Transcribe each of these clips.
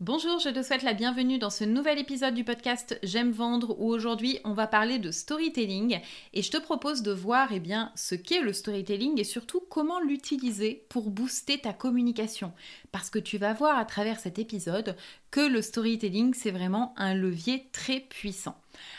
Bonjour, je te souhaite la bienvenue dans ce nouvel épisode du podcast J'aime vendre où aujourd'hui on va parler de storytelling et je te propose de voir eh bien, ce qu'est le storytelling et surtout comment l'utiliser pour booster ta communication. Parce que tu vas voir à travers cet épisode que le storytelling c'est vraiment un levier très puissant.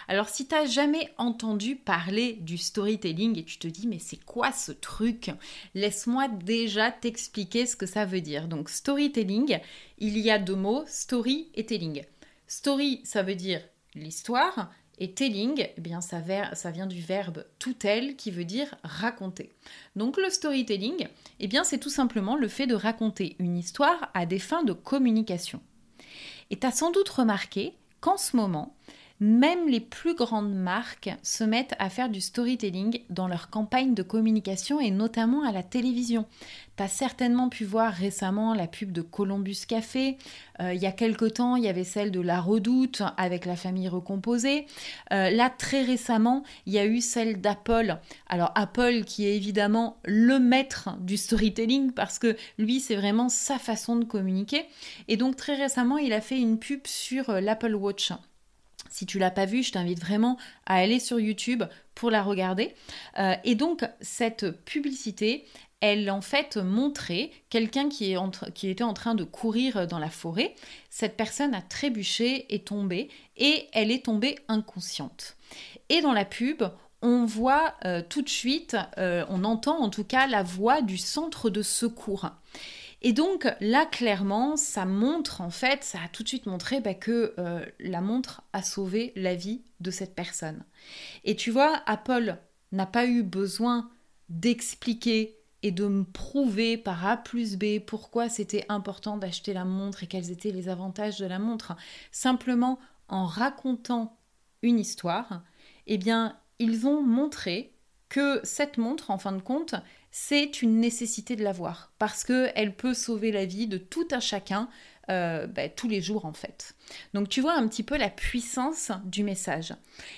Alors si tu n'as jamais entendu parler du storytelling et tu te dis mais c'est quoi ce truc? Laisse-moi déjà t'expliquer ce que ça veut dire. Donc storytelling, il y a deux mots, story et telling. Story, ça veut dire l'histoire. Et telling, eh bien ça, ça, vient du verbe to tell qui veut dire raconter. Donc le storytelling, eh bien c'est tout simplement le fait de raconter une histoire à des fins de communication. Et tu as sans doute remarqué qu'en ce moment, même les plus grandes marques se mettent à faire du storytelling dans leur campagne de communication et notamment à la télévision. Tu as certainement pu voir récemment la pub de Columbus Café. Euh, il y a quelque temps, il y avait celle de La Redoute avec la famille recomposée. Euh, là, très récemment, il y a eu celle d'Apple. Alors Apple qui est évidemment le maître du storytelling parce que lui, c'est vraiment sa façon de communiquer. Et donc très récemment, il a fait une pub sur euh, l'Apple Watch. Si tu l'as pas vue, je t'invite vraiment à aller sur YouTube pour la regarder. Euh, et donc cette publicité, elle en fait montrait quelqu'un qui, était en train de courir dans la forêt. Cette personne a trébuché, est tombée et elle est tombée inconsciente. Et dans la pub, on voit euh, tout de suite, euh, on entend en tout cas la voix du centre de secours. Et donc là, clairement, ça montre en fait, ça a tout de suite montré bah, que euh, la montre a sauvé la vie de cette personne. Et tu vois, Apple n'a pas eu besoin d'expliquer et de me prouver par A plus B pourquoi c'était important d'acheter la montre et quels étaient les avantages de la montre. Simplement en racontant une histoire, eh bien, ils ont montré que cette montre, en fin de compte, c'est une nécessité de l'avoir parce qu'elle peut sauver la vie de tout un chacun euh, bah, tous les jours en fait. Donc tu vois un petit peu la puissance du message.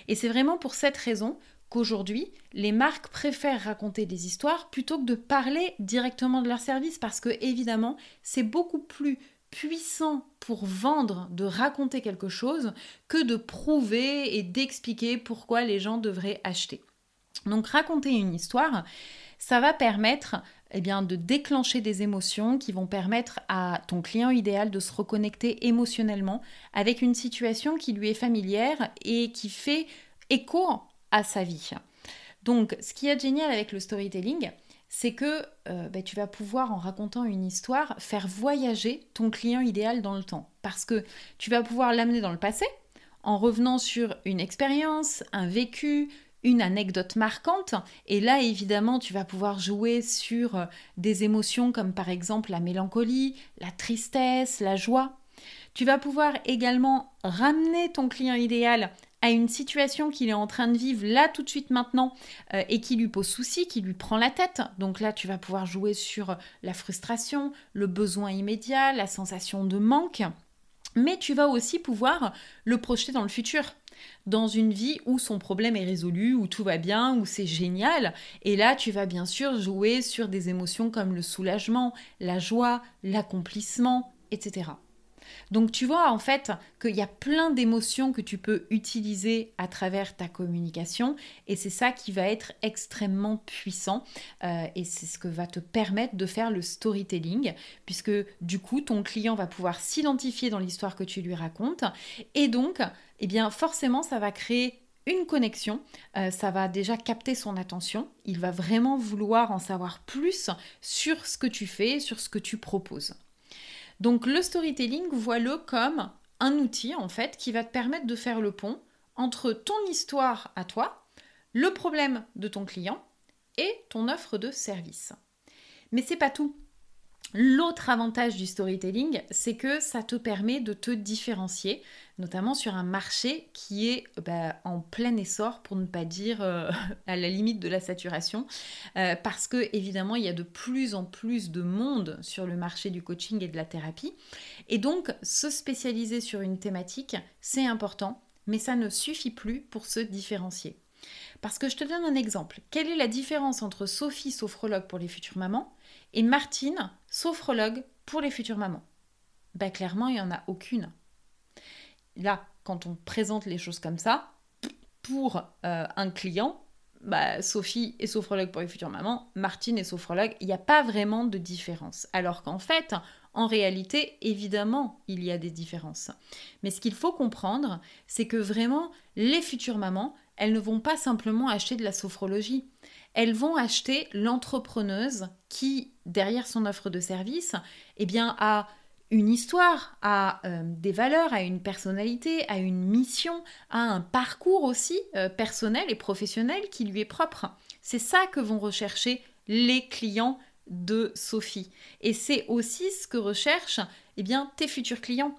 Et c'est vraiment pour cette raison qu'aujourd'hui, les marques préfèrent raconter des histoires plutôt que de parler directement de leur service parce que évidemment, c'est beaucoup plus puissant pour vendre de raconter quelque chose que de prouver et d'expliquer pourquoi les gens devraient acheter. Donc raconter une histoire, ça va permettre eh bien, de déclencher des émotions qui vont permettre à ton client idéal de se reconnecter émotionnellement avec une situation qui lui est familière et qui fait écho à sa vie. Donc, ce qui est génial avec le storytelling, c'est que euh, ben, tu vas pouvoir, en racontant une histoire, faire voyager ton client idéal dans le temps. Parce que tu vas pouvoir l'amener dans le passé, en revenant sur une expérience, un vécu, une anecdote marquante. Et là, évidemment, tu vas pouvoir jouer sur euh, des émotions comme par exemple la mélancolie, la tristesse, la joie. Tu vas pouvoir également ramener ton client idéal à une situation qu'il est en train de vivre là tout de suite maintenant euh, et qui lui pose souci, qui lui prend la tête. Donc là, tu vas pouvoir jouer sur la frustration, le besoin immédiat, la sensation de manque. Mais tu vas aussi pouvoir le projeter dans le futur dans une vie où son problème est résolu, où tout va bien, où c'est génial. Et là, tu vas bien sûr jouer sur des émotions comme le soulagement, la joie, l'accomplissement, etc. Donc tu vois en fait qu'il y a plein d'émotions que tu peux utiliser à travers ta communication et c'est ça qui va être extrêmement puissant euh, et c'est ce que va te permettre de faire le storytelling puisque du coup ton client va pouvoir s'identifier dans l'histoire que tu lui racontes et donc eh bien forcément ça va créer une connexion, euh, ça va déjà capter son attention, il va vraiment vouloir en savoir plus sur ce que tu fais, sur ce que tu proposes. Donc le storytelling, vois-le comme un outil en fait qui va te permettre de faire le pont entre ton histoire à toi, le problème de ton client et ton offre de service. Mais c'est pas tout. L'autre avantage du storytelling, c'est que ça te permet de te différencier, notamment sur un marché qui est bah, en plein essor, pour ne pas dire euh, à la limite de la saturation, euh, parce que évidemment il y a de plus en plus de monde sur le marché du coaching et de la thérapie, et donc se spécialiser sur une thématique, c'est important, mais ça ne suffit plus pour se différencier. Parce que je te donne un exemple. Quelle est la différence entre Sophie, sophrologue pour les futures mamans, et Martine, sophrologue pour les futures mamans bah, Clairement, il n'y en a aucune. Là, quand on présente les choses comme ça, pour euh, un client, bah, Sophie est sophrologue pour les futures mamans, Martine est sophrologue, il n'y a pas vraiment de différence. Alors qu'en fait, en réalité, évidemment, il y a des différences. Mais ce qu'il faut comprendre, c'est que vraiment, les futures mamans, elles ne vont pas simplement acheter de la sophrologie elles vont acheter l'entrepreneuse qui, derrière son offre de service, eh bien, a une histoire, a euh, des valeurs, a une personnalité, a une mission, a un parcours aussi euh, personnel et professionnel qui lui est propre. C'est ça que vont rechercher les clients de Sophie. Et c'est aussi ce que recherchent eh bien, tes futurs clients.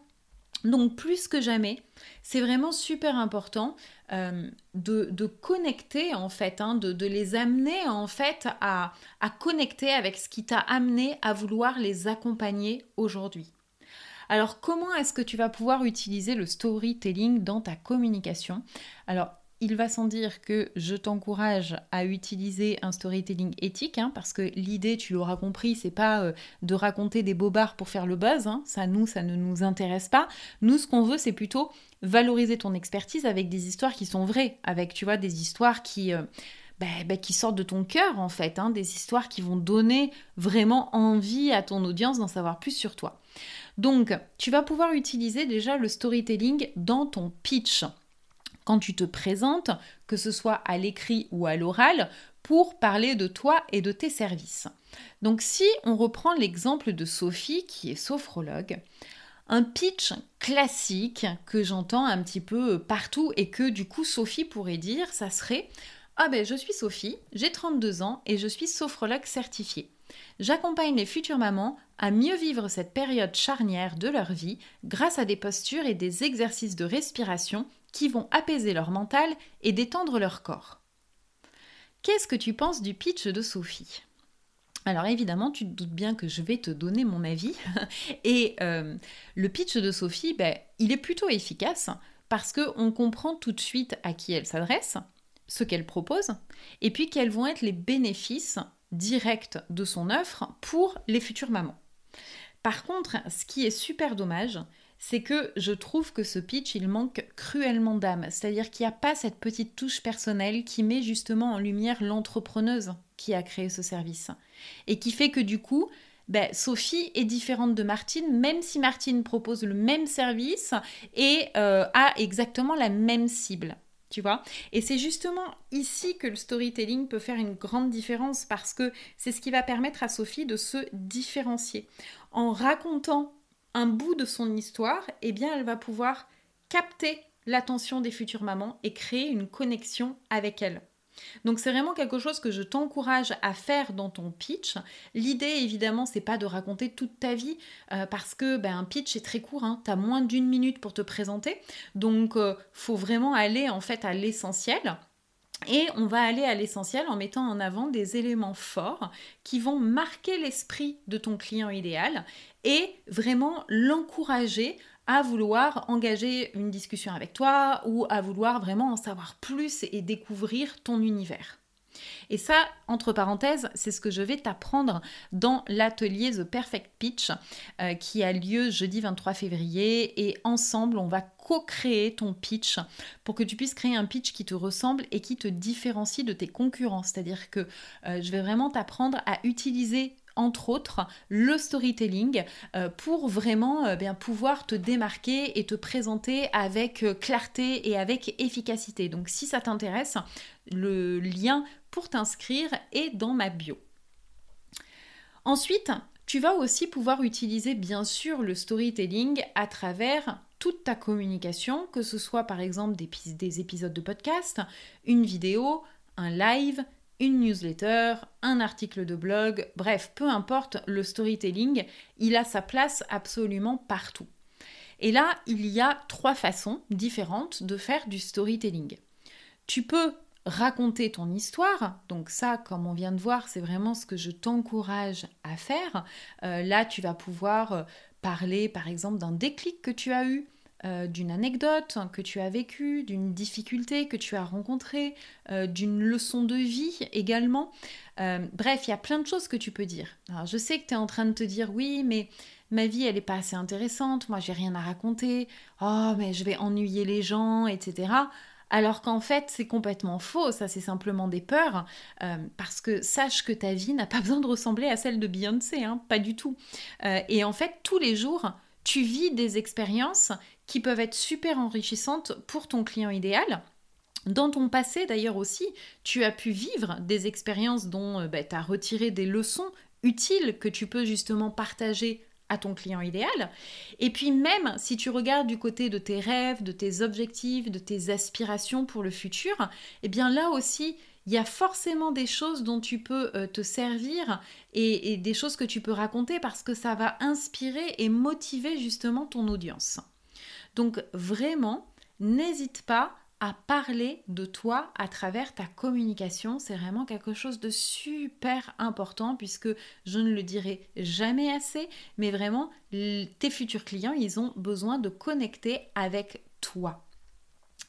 Donc plus que jamais, c'est vraiment super important euh, de, connecter en fait, hein, de, les amener en fait à, à connecter avec ce qui t'a amené à vouloir les accompagner aujourd'hui. Alors comment est-ce que tu vas pouvoir utiliser le storytelling dans ta communication? Alors il va sans dire que je t'encourage à utiliser un storytelling éthique, hein, parce que l'idée, tu l'auras compris, c'est pas euh, de raconter des bobards pour faire le buzz. Hein. ça, nous, ça ne nous intéresse pas. Nous, ce qu'on veut, c'est plutôt valoriser ton expertise avec des histoires qui sont vraies, avec, tu vois, des histoires qui... Euh, bah, bah, sortent de ton cœur en fait, hein, des histoires qui vont donner vraiment envie à ton audience d'en savoir plus sur toi. Donc, tu vas pouvoir utiliser déjà le storytelling dans ton pitch quand tu te présentes, que ce soit à l'écrit ou à l'oral, pour parler de toi et de tes services. Donc si on reprend l'exemple de Sophie qui est sophrologue, un pitch classique que j'entends un petit peu partout et que du coup Sophie pourrait dire, ça serait Ah ben je suis Sophie, j'ai 32 ans et je suis sophrologue certifiée. J'accompagne les futures mamans à mieux vivre cette période charnière de leur vie grâce à des postures et des exercices de respiration qui vont apaiser leur mental et détendre leur corps. Qu'est-ce que tu penses du pitch de Sophie? Alors évidemment, tu te doutes bien que je vais te donner mon avis. Et euh, le pitch de Sophie, ben, il est plutôt efficace parce qu'on comprend tout de suite à qui elle s'adresse, ce qu'elle propose, et puis quels vont être les bénéfices directs de son offre pour les futures mamans. Par contre, ce qui est super dommage, c'est que je trouve que ce pitch, il manque cruellement d'âme. C'est-à-dire qu'il n'y a pas cette petite touche personnelle qui met justement en lumière l'entrepreneuse qui a créé ce service. Et qui fait que du coup, ben, Sophie est différente de Martine, même si Martine propose le même service et euh, a exactement la même cible. Tu vois? Et c'est justement ici que le storytelling peut faire une grande différence parce que c'est ce qui va permettre à Sophie de se différencier. En racontant un bout de son histoire, eh bien, elle va pouvoir capter l'attention des futures mamans et créer une connexion avec elles. Donc c'est vraiment quelque chose que je t'encourage à faire dans ton pitch. L'idée évidemment c'est pas de raconter toute ta vie euh, parce que ben, un pitch est très court, hein. tu as moins d'une minute pour te présenter. Donc euh, faut vraiment aller en fait à l'essentiel. Et on va aller à l'essentiel en mettant en avant des éléments forts qui vont marquer l'esprit de ton client idéal et vraiment l'encourager à vouloir engager une discussion avec toi ou à vouloir vraiment en savoir plus et découvrir ton univers. Et ça, entre parenthèses, c'est ce que je vais t'apprendre dans l'atelier The Perfect Pitch euh, qui a lieu jeudi 23 février. Et ensemble, on va co-créer ton pitch pour que tu puisses créer un pitch qui te ressemble et qui te différencie de tes concurrents. C'est-à-dire que euh, je vais vraiment t'apprendre à utiliser entre autres, le storytelling euh, pour vraiment bien pouvoir te démarquer et te présenter avec clarté et avec efficacité. Donc si ça t'intéresse, le lien pour t'inscrire est dans ma bio. Ensuite, tu vas aussi pouvoir utiliser bien sûr le storytelling à travers toute ta communication, que ce soit par exemple des, des épisodes de podcast, une vidéo, un live, une newsletter, un article de blog, bref, peu importe, le storytelling, il a sa place absolument partout. Et là, il y a trois façons différentes de faire du storytelling. Tu peux raconter ton histoire, donc ça, comme on vient de voir, c'est vraiment ce que je t'encourage à faire. Euh, là, tu vas pouvoir euh, parler, par exemple, d'un déclic que tu as eu, euh, d'une anecdote que tu as vécue, d'une difficulté que tu as rencontrée, d'une leçon de vie également. Bref, il y a plein de choses que tu peux dire. Alors, je sais que tu es en train de te dire oui, mais ma vie, elle n'est pas assez intéressante, moi, j'ai rien à raconter, oh, mais je vais ennuyer les gens, etc. Alors qu'en fait, c'est complètement faux, ça c'est simplement des peurs, parce que sache que ta vie n'a pas besoin de ressembler à celle de Beyoncé, hein, pas du tout. et en fait, tous les jours, tu vis des expériences qui peuvent être super enrichissantes pour ton client idéal. Dans ton passé d'ailleurs aussi, tu as pu vivre des expériences dont euh, bah, tu as retiré des leçons utiles que tu peux justement partager ton client idéal. Et puis même si tu regardes du côté de tes rêves, de tes objectifs, de tes aspirations pour le futur, eh bien là aussi, il y a forcément des choses dont tu peux euh, te servir et, des choses que tu peux raconter parce que ça va inspirer et motiver justement ton audience. Donc vraiment, n'hésite pas à parler de toi à travers ta communication. C'est vraiment quelque chose de super important puisque je ne le dirai jamais assez, mais vraiment, tes futurs clients, ils ont besoin de connecter avec toi.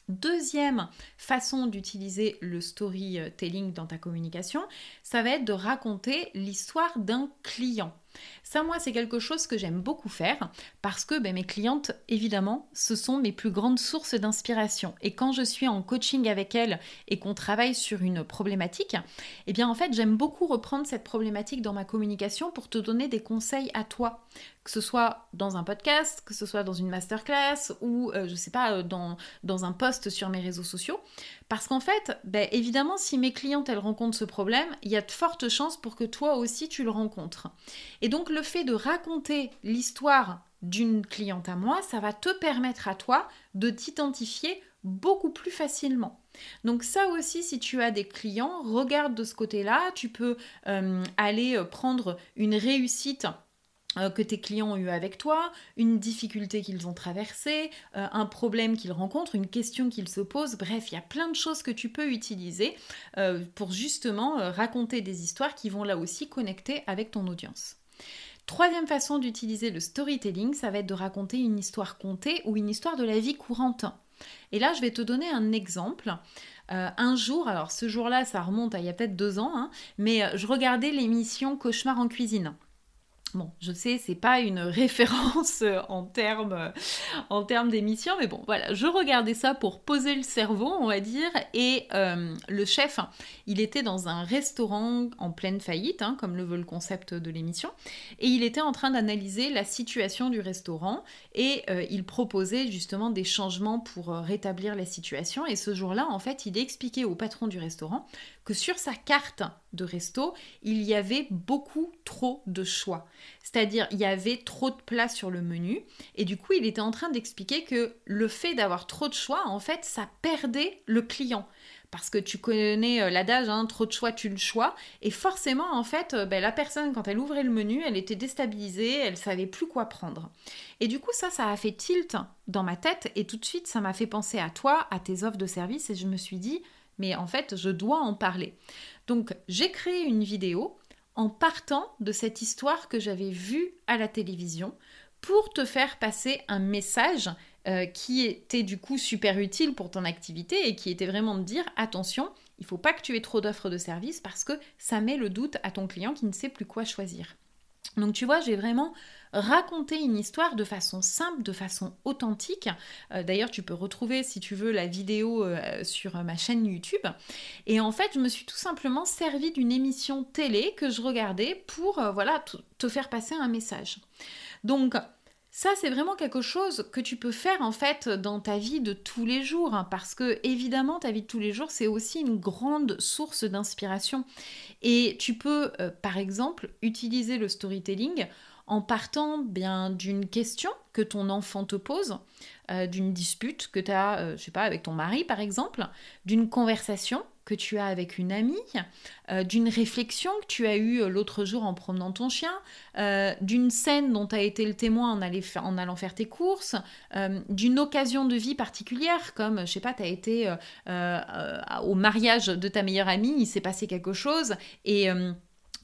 Deuxième façon d'utiliser le storytelling dans ta communication, ça va être de raconter l'histoire d'un client. Ça, moi, c'est quelque chose que j'aime beaucoup faire parce que ben, mes clientes, évidemment, ce sont mes plus grandes sources d'inspiration. Et quand je suis en coaching avec elles et qu'on travaille sur une problématique, eh bien, en fait, j'aime beaucoup reprendre cette problématique dans ma communication pour te donner des conseils à toi que ce soit dans un podcast, que ce soit dans une masterclass ou, euh, je sais pas, euh, dans, un post sur mes réseaux sociaux. Parce qu'en fait, ben, évidemment, si mes clientes, elles rencontrent ce problème, il y a de fortes chances pour que toi aussi, tu le rencontres. Donc, le fait de raconter l'histoire d'une cliente à moi, ça va te permettre à toi de t'identifier beaucoup plus facilement. Donc ça aussi, si tu as des clients, regarde de ce côté-là, tu peux euh, aller prendre une réussite euh, que tes clients ont eu avec toi, une difficulté qu'ils ont traversée, euh, un problème qu'ils rencontrent, une question qu'ils se posent. Bref, il y a plein de choses que tu peux utiliser euh, pour justement raconter des histoires qui vont là aussi connecter avec ton audience. Troisième façon d'utiliser le storytelling, ça va être de raconter une histoire contée ou une histoire de la vie courante. Et là, je vais te donner un exemple. un jour, alors ce jour-là, ça remonte à il y a peut-être deux ans, hein, mais je regardais l'émission Cauchemar en cuisine. Bon, je sais, c'est pas une référence euh, en termes en termes d'émission, mais bon, voilà, je regardais ça pour poser le cerveau, on va dire, et euh, le chef, il était dans un restaurant en pleine faillite, hein, comme le veut le concept de l'émission, et il était en train d'analyser la situation du restaurant, et euh, il proposait justement des changements pour rétablir la situation, et ce jour-là, en fait, il expliquait au patron du restaurant que sur sa carte de resto, il y avait beaucoup trop de choix. C'est-à-dire, il y avait trop de place sur le menu. Et du coup, il était en train d'expliquer que le fait d'avoir trop de choix, en fait, ça perdait le client. Parce que tu connais euh, l'adage, hein, trop de choix, tu le choix. Et forcément, en fait, euh, ben, la personne, quand elle ouvrait le menu, elle était déstabilisée, elle savait plus quoi prendre. Et du coup, ça, ça a fait tilt dans ma tête. Et tout de suite, ça m'a fait penser à toi, à tes offres de service. Et je me suis dit, mais en fait, je dois en parler. Donc, j'ai créé une vidéo en partant de cette histoire que j'avais vue à la télévision pour te faire passer un message euh, qui était du coup super utile pour ton activité et qui était vraiment de dire attention, il ne faut pas que tu aies trop d'offres de services parce que ça met le doute à ton client qui ne sait plus quoi choisir. Donc tu vois, j'ai vraiment raconté une histoire de façon simple, de façon authentique. Euh, d'ailleurs, tu peux retrouver, si tu veux, la vidéo euh, sur ma chaîne YouTube. Et en fait, je me suis tout simplement servi d'une émission télé que je regardais pour, euh, voilà, te faire passer un message. Donc, ça, c'est vraiment quelque chose que tu peux faire en fait dans ta vie de tous les jours, hein, parce que évidemment, ta vie de tous les jours, c'est aussi une grande source d'inspiration. Et tu peux, euh, par exemple, utiliser le storytelling en partant bien d'une question que ton enfant te pose, euh, d'une dispute que tu as, euh, je sais pas, avec ton mari par exemple, d'une conversation que tu as avec une amie, euh, d'une réflexion que tu as eue l'autre jour en promenant ton chien, d'une scène dont tu as été le témoin en, en, allant faire tes courses, d'une occasion de vie particulière, comme, je sais pas, tu as été au mariage de ta meilleure amie, il s'est passé quelque chose, et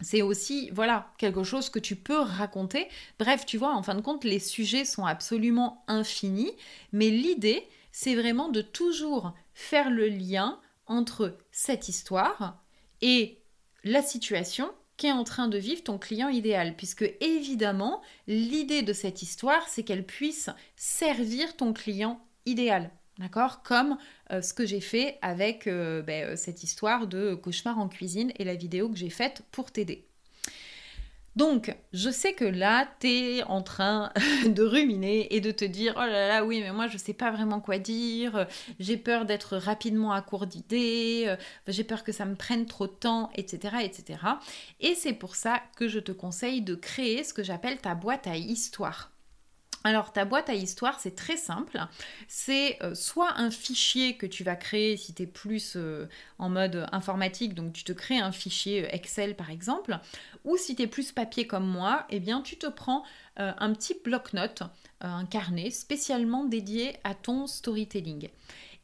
c'est aussi, voilà, quelque chose que tu peux raconter. Bref, tu vois, en fin de compte, les sujets sont absolument infinis, mais l'idée, c'est vraiment de toujours faire le lien entre cette histoire et la situation qu'est en train de vivre ton client idéal, puisque évidemment, l'idée de cette histoire, c'est qu'elle puisse servir ton client idéal. D'accord? Comme euh, ce que j'ai fait avec euh, ben, euh, cette histoire de cauchemar en cuisine et la vidéo que j'ai faite pour t'aider. Donc, je sais que là, tu es en train de ruminer et de te dire Oh là là, oui, mais moi, je sais pas vraiment quoi dire, j'ai peur d'être rapidement à court d'idées, j'ai peur que ça me prenne trop de temps, etc. etc. Et c'est pour ça que je te conseille de créer ce que j'appelle ta boîte à histoire. Alors ta boîte à histoire, c'est très simple. C'est euh, soit un fichier que tu vas créer si tu es plus euh, en mode informatique, donc tu te crées un fichier euh, Excel par exemple, ou si tu es plus papier comme moi, eh bien tu te prends un petit bloc-notes, un carnet spécialement dédié à ton storytelling.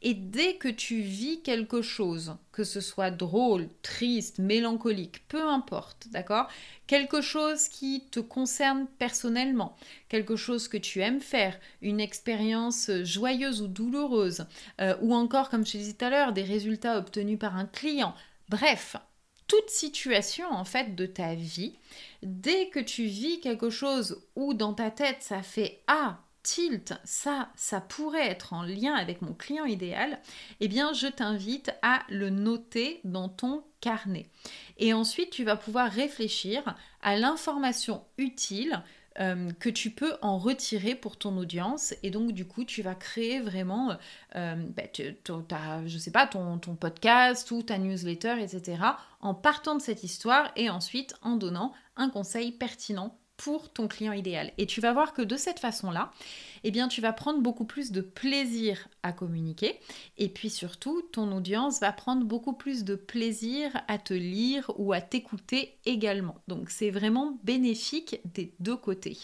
Et dès que tu vis quelque chose, que ce soit drôle, triste, mélancolique, peu importe, d'accord Quelque chose qui te concerne personnellement, quelque chose que tu aimes faire, une expérience joyeuse ou douloureuse, euh, ou encore, comme je te disais tout à l'heure, des résultats obtenus par un client. Bref, toute situation en fait de ta vie, dès que tu vis quelque chose où dans ta tête ça fait ah tilt, ça, ça pourrait être en lien avec mon client idéal, eh bien, je t'invite à le noter dans ton carnet. Et ensuite, tu vas pouvoir réfléchir à l'information utile euh, que tu peux en retirer pour ton audience. Et donc du coup tu vas créer vraiment euh, bah, je sais pas ton, ton, podcast ou ta newsletter etc en partant de cette histoire et ensuite en donnant un conseil pertinent pour ton client idéal. Et tu vas voir que de cette façon-là, eh bien, tu vas prendre beaucoup plus de plaisir à communiquer. Et puis surtout, ton audience va prendre beaucoup plus de plaisir à te lire ou à t'écouter également. Donc, c'est vraiment bénéfique des deux côtés.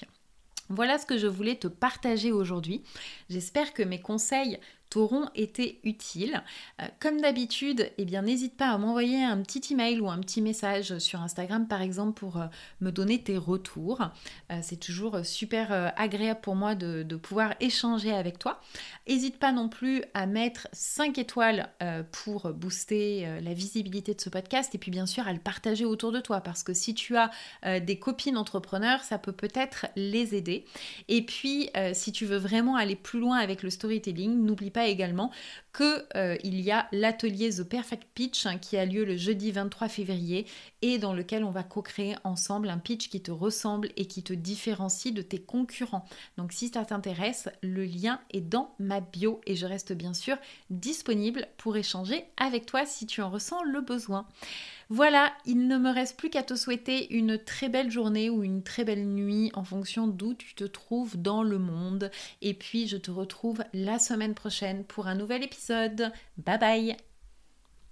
Voilà ce que je voulais te partager aujourd'hui. J'espère que mes conseils t'auront été utiles. Euh, comme d'habitude, eh bien n'hésite pas à m'envoyer un petit email ou un petit message sur Instagram par exemple pour euh, me donner tes retours. Euh, c'est toujours super agréable pour moi de, de, pouvoir échanger avec toi. N'hésite pas non plus à mettre 5 étoiles pour booster la visibilité de ce podcast et puis bien sûr à le partager autour de toi parce que si tu as des copines entrepreneurs, ça peut peut-être les aider. Et puis si tu veux vraiment aller plus loin avec le storytelling, n'oublie pas également qu'il euh, y a l'atelier The Perfect Pitch hein, qui a lieu le jeudi 23 février et dans lequel on va co-créer ensemble un pitch qui te ressemble et qui te différencie de tes concurrents. Donc si ça t'intéresse, le lien est dans ma bio et je reste bien sûr disponible pour échanger avec toi si tu en ressens le besoin. Voilà, il ne me reste plus qu'à te souhaiter une très belle journée ou une très belle nuit en fonction d'où tu te trouves dans le monde. Et puis je te retrouve la semaine prochaine pour un nouvel épisode. Bye bye